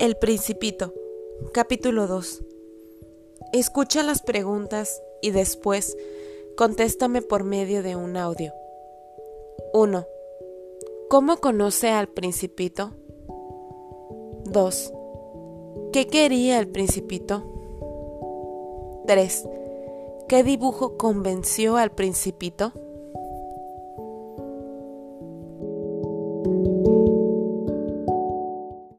El Principito, capítulo 2. Escucha las preguntas y después contéstame por medio de un audio. 1. ¿Cómo conoce al Principito? 2. ¿Qué quería el Principito? 3. ¿Qué dibujo convenció al Principito?